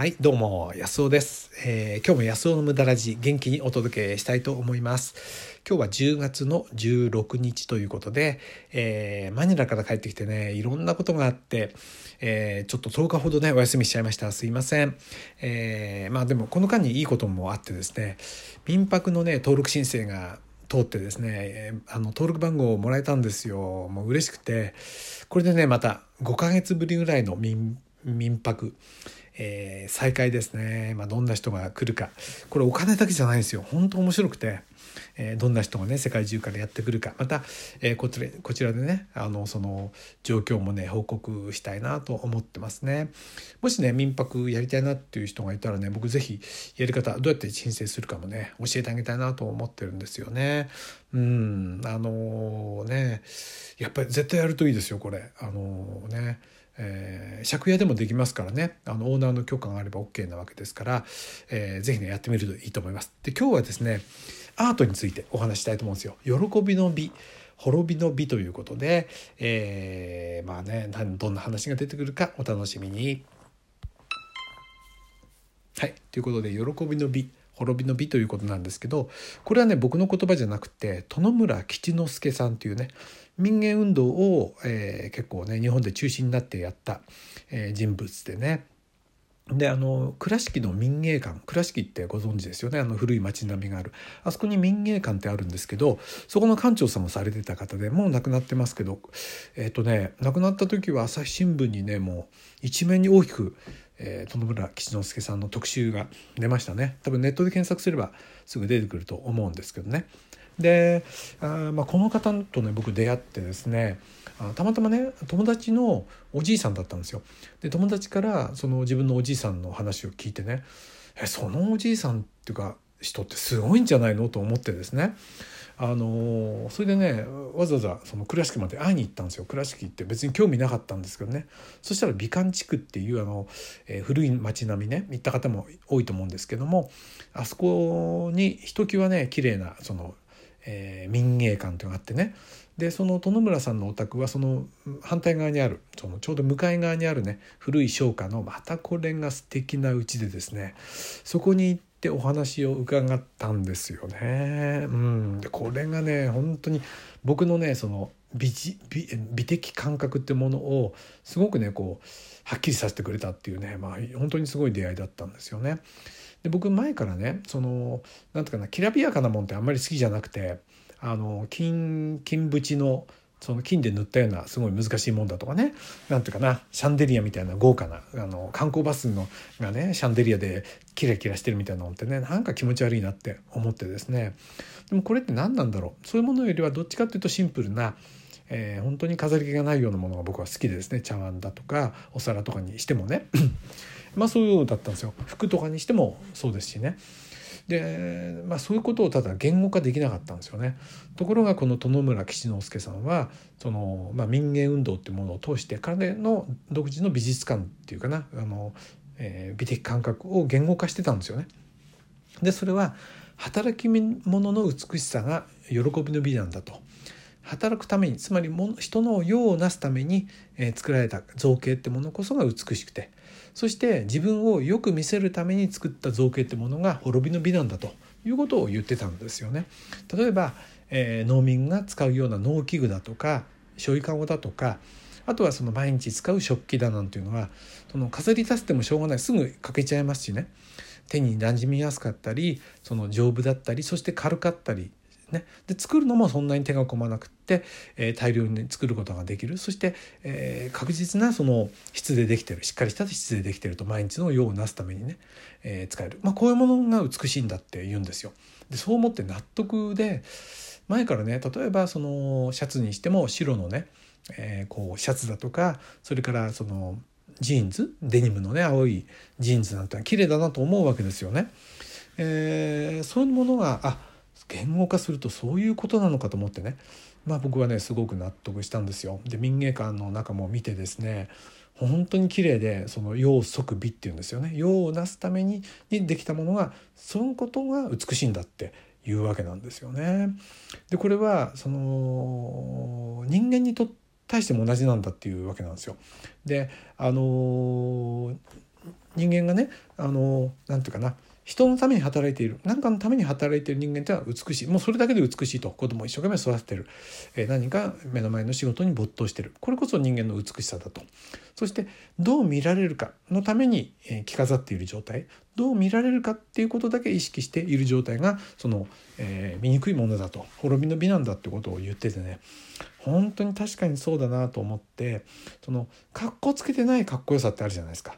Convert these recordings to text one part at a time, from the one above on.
はい、どうも、安尾です、えー今日も安尾の無駄ラジ元気にお届けしたいと思います。今日は10月の16日ということで、えーマニラから帰ってきてね、いろんなことがあって、えーちょっと10日ほどね、お休みしちゃいました。すいません。えまあでもこの間にいいこともあってですね、民泊のね、登録申請が通ってですね、あの登録番号をもらえたんですよ。もう嬉しくて、これでね、また5ヶ月ぶりぐらいの民民泊、えー再開ですね、まあ、どんな人が来るか。これお金だけじゃないですよ。本当面白くて、えーどんな人がね世界中からやってくるか。また、えーこちらこちらでねあのその状況もね報告したいなと思ってますね。もしね民泊やりたいなっていう人がいたらね僕ぜひやり方どうやって申請するかもね教えてあげたいなと思ってるんですよね。うんあのねやっぱり絶対やるといいですよこれ。あのね。えー借家でもできますからねあのオーナーの許可があれば OK なわけですから、えーぜひねやってみるといいと思います。で今日はですねアートについてお話ししたいと思うんですよ。喜びの美滅びの美ということで、えーまあねどんな話が出てくるかお楽しみに。はいということで喜びの美滅びの美ということなんですけどこれはね僕の言葉じゃなくて殿村吉之助さんというね民芸運動を、えー結構ね日本で中心になってやった、えー人物でね。であの倉敷の民芸館倉敷ってご存知ですよね？あの古い町並みがある。あそこに民芸館ってあるんですけどそこの館長さんをされてた方でもう亡くなってますけどえっ、とね亡くなった時は朝日新聞にねもう一面に大きく、えー、殿村吉之助さんの特集が出ましたね。多分ネットで検索すればすぐ出てくると思うんですけどね。であ、まあ、この方とね僕出会ってですねあたまたまね友達のおじいさんだったんですよ。で友達からその自分のおじいさんの話を聞いてねえそのおじいさんっていうか人ってすごいんじゃないの？と思ってですね。あのそれでねわざわざその倉敷まで会いに行ったんですよ。倉敷って別に興味なかったんですけどね。そしたら美観地区っていうあの、えー古い町並みね行った方も多いと思うんですけどもあそこにひときわね綺麗なその、えー民芸館というのがあってね。でその殿村さんのお宅はその反対側にあるそのちょうど向かい側にあるね古い商家のまたこれが素敵な家でですねそこに行ってお話を伺ったんですよね。うん、でこれがね本当に僕のねその美美美的感覚ってものをすごくねこうはっきりさせてくれたっていうねまあ本当にすごい出会いだったんですよね。で僕前からねそのなんていうかなきらびやかなもんってあんまり好きじゃなくてあの金金縁のその金で塗ったようなすごい難しいもんだとかね。なんていうかな。シャンデリアみたいな豪華なあの観光バスのがねシャンデリアでキラキラしてるみたいなのってねなんか気持ち悪いなって思ってですね。でもこれって何なんだろう。そういうものよりはどっちかっていうとシンプルなえー本当に飾り気がないようなものが僕は好きでですね。茶碗だとかお皿とかにしてもね。まあそういうのだったんですよ。服とかにしてもそうですしね。で、まあ、そういうことをただ言語化できなかったんですよねところがこの殿村吉之助さんはその、まあ、民芸運動っていうものを通して彼の独自の美術観っていうかなあの、えー美的感覚を言語化してたんですよね。でそれは働き者の美しさが喜びの美なんだと。働くためにつまりも人の世をなすために、え作られた造形ってものこそが美しくてそして自分をよく見せるために作った造形ってものが滅びの美なんだということを言ってたんですよね。例えば、えー農民が使うような農機具だとかしょいかごだとかあとはその毎日使う食器だなんていうのはその飾り足してもしょうがないすぐ欠けちゃいますしね手に馴染みやすかったりその丈夫だったりそして軽かったりね、で作るのもそんなに手が込まなくって、えー大量に作ることができるそして、えー確実なその質でできてるしっかりした質でできてると毎日の用をなすためにね、えー使える、まあ、こういうものが美しいんだって言うんですよ。でそう思って納得で前からね例えばそのシャツにしても白のね、えこうシャツだとかそれからそのジーンズデニムのね青いジーンズなんて綺麗だなと思うわけですよね。えそういうものがあ言語化するとそういうことなのかと思ってねまあ僕はねすごく納得したんですよ。で民芸館の中も見てですね本当に綺麗でその用即美っていうんですよね用をなすためににできたものがそのことが美しいんだっていうわけなんですよね。でこれはその人間にと対しても同じなんだっていうわけなんですよ。であの人間がねあのなんていうかな人のために働いている。何かのために働いている人間ってのは美しい。もうそれだけで美しいと。子供を一生懸命育ててる、え、何か目の前の仕事に没頭してる。これこそ人間の美しさだと。そしてどう見られるかのために、え、着飾っている状態。どう見られるかっていうことだけ意識している状態がその、えー、醜いものだと。滅びの美なんだってことを言っててね。本当に確かにそうだなと思ってそのかっこつけてないかっこよさってあるじゃないですか。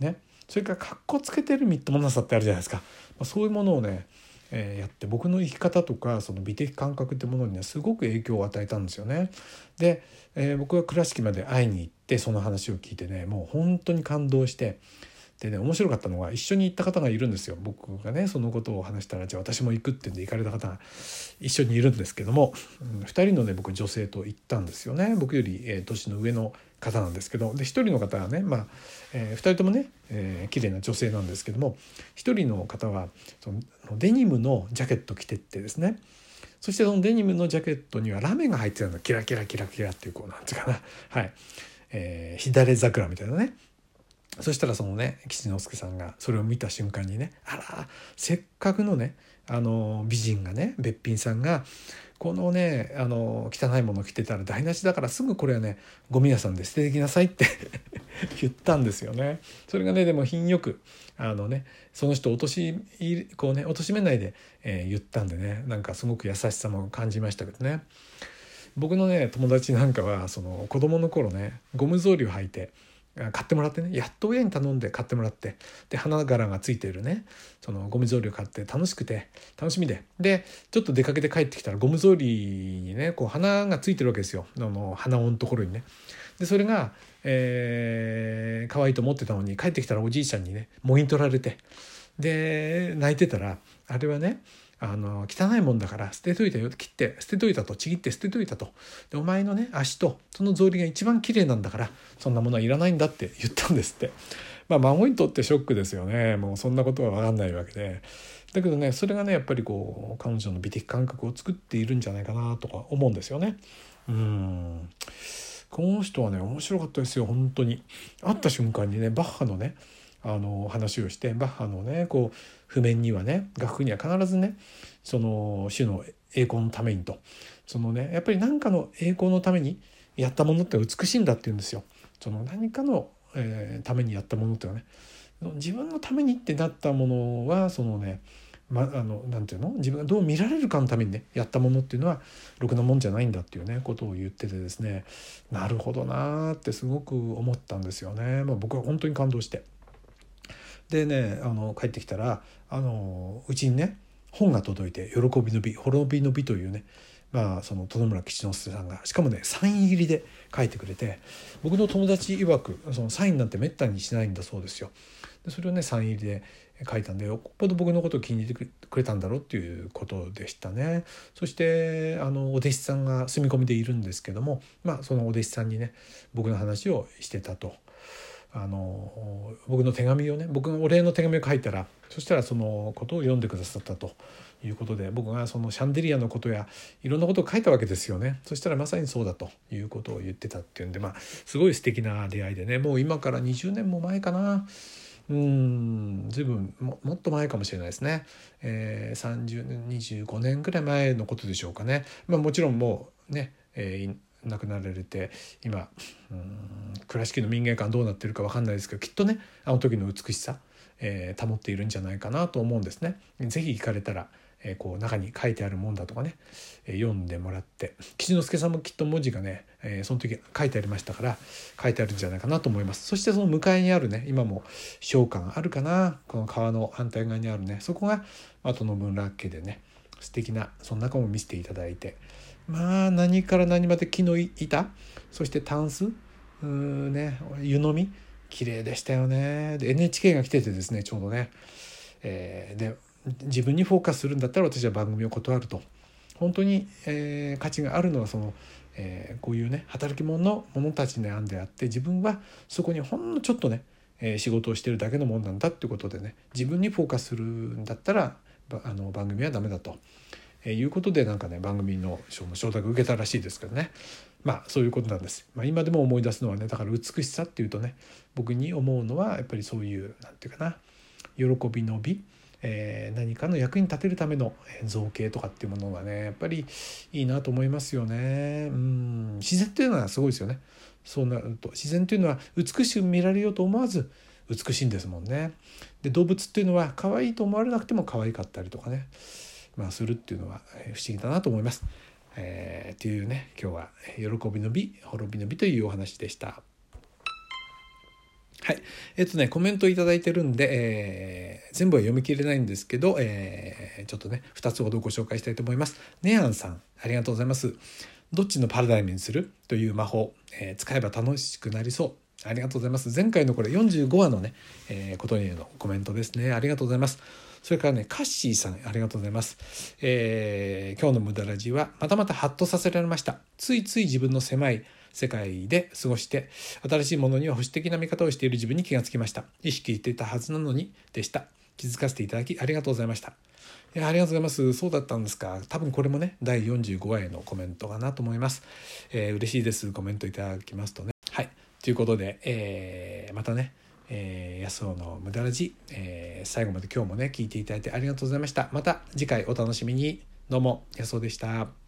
ね、それからかっこつけてるみっともなさってあるじゃないですか、まあ、そういうものをね、えー、やって僕の生き方とかその美的感覚ってものにねすごく影響を与えたんですよね。で、えー、僕は倉敷まで会いに行ってその話を聞いてねもう本当に感動してでね面白かったのが一緒に行った方がいるんですよ。僕がねそのことを話したらじゃあ私も行くってんで行かれた方が一緒にいるんですけども、うん、2人のね僕女性と行ったんですよね。僕より、えー、年の上の方なんですけどで1人の方はねまあ、えー、2人ともね、えー、綺麗な女性なんですけども1人の方はそのデニムのジャケット着てってですね。そしてそのデニムのジャケットにはラメが入ってたのキラキラキラキラっていうこうなんていうかな。はい、えー、左桜みたいなね。そしたらそのね吉之助さんがそれを見た瞬間にねあらせっかくのねあの美人がねべっぴんさんがこのねあの汚いもの着てたら台無しだからすぐこれはねゴミ屋さんで捨ててきなさいって 言ったんですよね。それがねでも品よくあのねその人を落としこうね貶めないで、えー、言ったんでねなんかすごく優しさも感じましたけどね。僕のね友達なんかはその子供の頃ねゴム草履を履いて買ってもらってねやっと親に頼んで買ってもらってで花柄がついてるねそのゴム草履を買って楽しくて楽しみで。でちょっと出かけて帰ってきたらゴム草履にねこう花がついてるわけですよ。あの鼻緒のところにね。でそれが、えー、可愛いと思ってたのに帰ってきたらおじいちゃんにねもぎ取られて。で泣いてたらあれはねあの汚いもんだから捨てといたよ切って捨てといたとちぎって捨てといたと。でお前のね足とその草履が一番綺麗なんだからそんなものはいらないんだって言ったんですって。まあ孫にとってショックですよね。もうそんなことは分かんないわけで。だけどねそれがねやっぱりこう彼女の美的感覚を作っているんじゃないかなとか思うんですよね。うん。この人はね面白かったですよ本当に。会った瞬間にねバッハのねあの話をしてバッハのねこう譜面にはね楽譜には必ずねその主の栄光のためにと。そのねやっぱり何かの栄光のためにやったものって美しいんだって言うんですよ。その何かの、えー、ためにやったものってはね。自分のためにってなったものはそのねま、あのなんていうの？自分がどう見られるかのためにねやったものっていうのはろくなもんじゃないんだっていうねことを言っててですね。なるほどなーってすごく思ったんですよね。まあ、僕は本当に感動して。でねあの帰ってきたらあのうちにね本が届いて「喜びの美滅びの美」というねまあその殿村吉之助さんがしかもねサイン入りで書いてくれて僕の友達曰くそのサインなんてめったにしないんだそうですよ。でそれをねサイン入りで書いたんでよっぽど僕のことを気に入ってくれたんだろうっていうことでしたね。そしてあのお弟子さんが住み込みでいるんですけどもまあそのお弟子さんにね僕の話をしてたと。あの僕の手紙をね僕がお礼の手紙を書いたらそしたらそのことを読んでくださったということで僕がそのシャンデリアのことやいろんなことを書いたわけですよね。そしたらまさにそうだということを言ってたっていうんでまあすごい素敵な出会いでねもう今から20年も前かな。うん随分ももっと前かもしれないですね、えー、30年25年ぐらい前のことでしょうかね、まあ、もちろんもうね、えー、亡くなられて今うん倉敷の民芸館どうなってるか分かんないですけどきっとねあの時の美しさ、えー、保っているんじゃないかなと思うんですね。ぜひ行かれたらえー、こう中に書いてあるもんだとかね、え、読んでもらって吉之助さんもきっと文字がね、えー、その時書いてありましたから書いてあるんじゃないかなと思いますそしてその向かいにあるね今も商館あるかなこの川の反対側にあるねそこが後の分ラッケでね素敵なその中も見せていただいてまあ何から何まで木の板そしてタンス？うね。湯飲み？綺麗でしたよね。で NHK が来ててですねちょうどね、えー、で自分にフォーカスするんだったら私は番組を断ると。本当に、えー、価値があるのはその、えー、こういうね働き者の者たちの案であって自分はそこにほんのちょっとね、えー、仕事をしてるだけのもんなんだっていうことでね自分にフォーカスするんだったらあの番組はダメだと。えいうことでなんかね番組の賞の承諾受けたらしいですけどねまあそういうことなんです、まあ、今でも思い出すのはねだから美しさっていうとね僕に思うのはやっぱりそういう何て言うかな喜びの美えー、何かの役に立てるための造形とかっていうものがねやっぱりいいなと思いますよね。うん自然というのはすごいですよね。そうなると自然というのは美しく見られようと思わず美しいんですもんね。で動物っていうのは可愛いと思われなくても可愛かったりとかね、まあ、するっていうのは不思議だなと思います。えー、っていうね今日は「喜びの美滅びの美」というお話でした。はい。えっとね、コメントいいてるんで、えー、全部は読み切れないんですけど、えー、ちょっとね、2つほどご紹介したいと思います。ネアンさん、ありがとうございます。どっちのパラダイムにするという魔法、えー、使えば楽しくなりそう。ありがとうございます。前回のこれ45話のね、えー、ことへのコメントですね。ありがとうございます。それからね、カッシーさん、ありがとうございます。えー、今日の無駄ラジは、またまたハッとさせられました。ついつい自分の狭い世界で過ごして新しいものには保守的な見方をしている自分に気がつきました。意識していたはずなのにでした。気づかせていただきありがとうございました。いやありがとうございます。そうだったんですか。多分これもね第45話へのコメントかなと思います、えー、嬉しいです。コメントいただきますとね。はい。ということで、えー、またねえー、安尾の無駄ラジ、えー、最後まで今日もね聞いていただいてありがとうございました。また次回お楽しみに。どうも野草でした。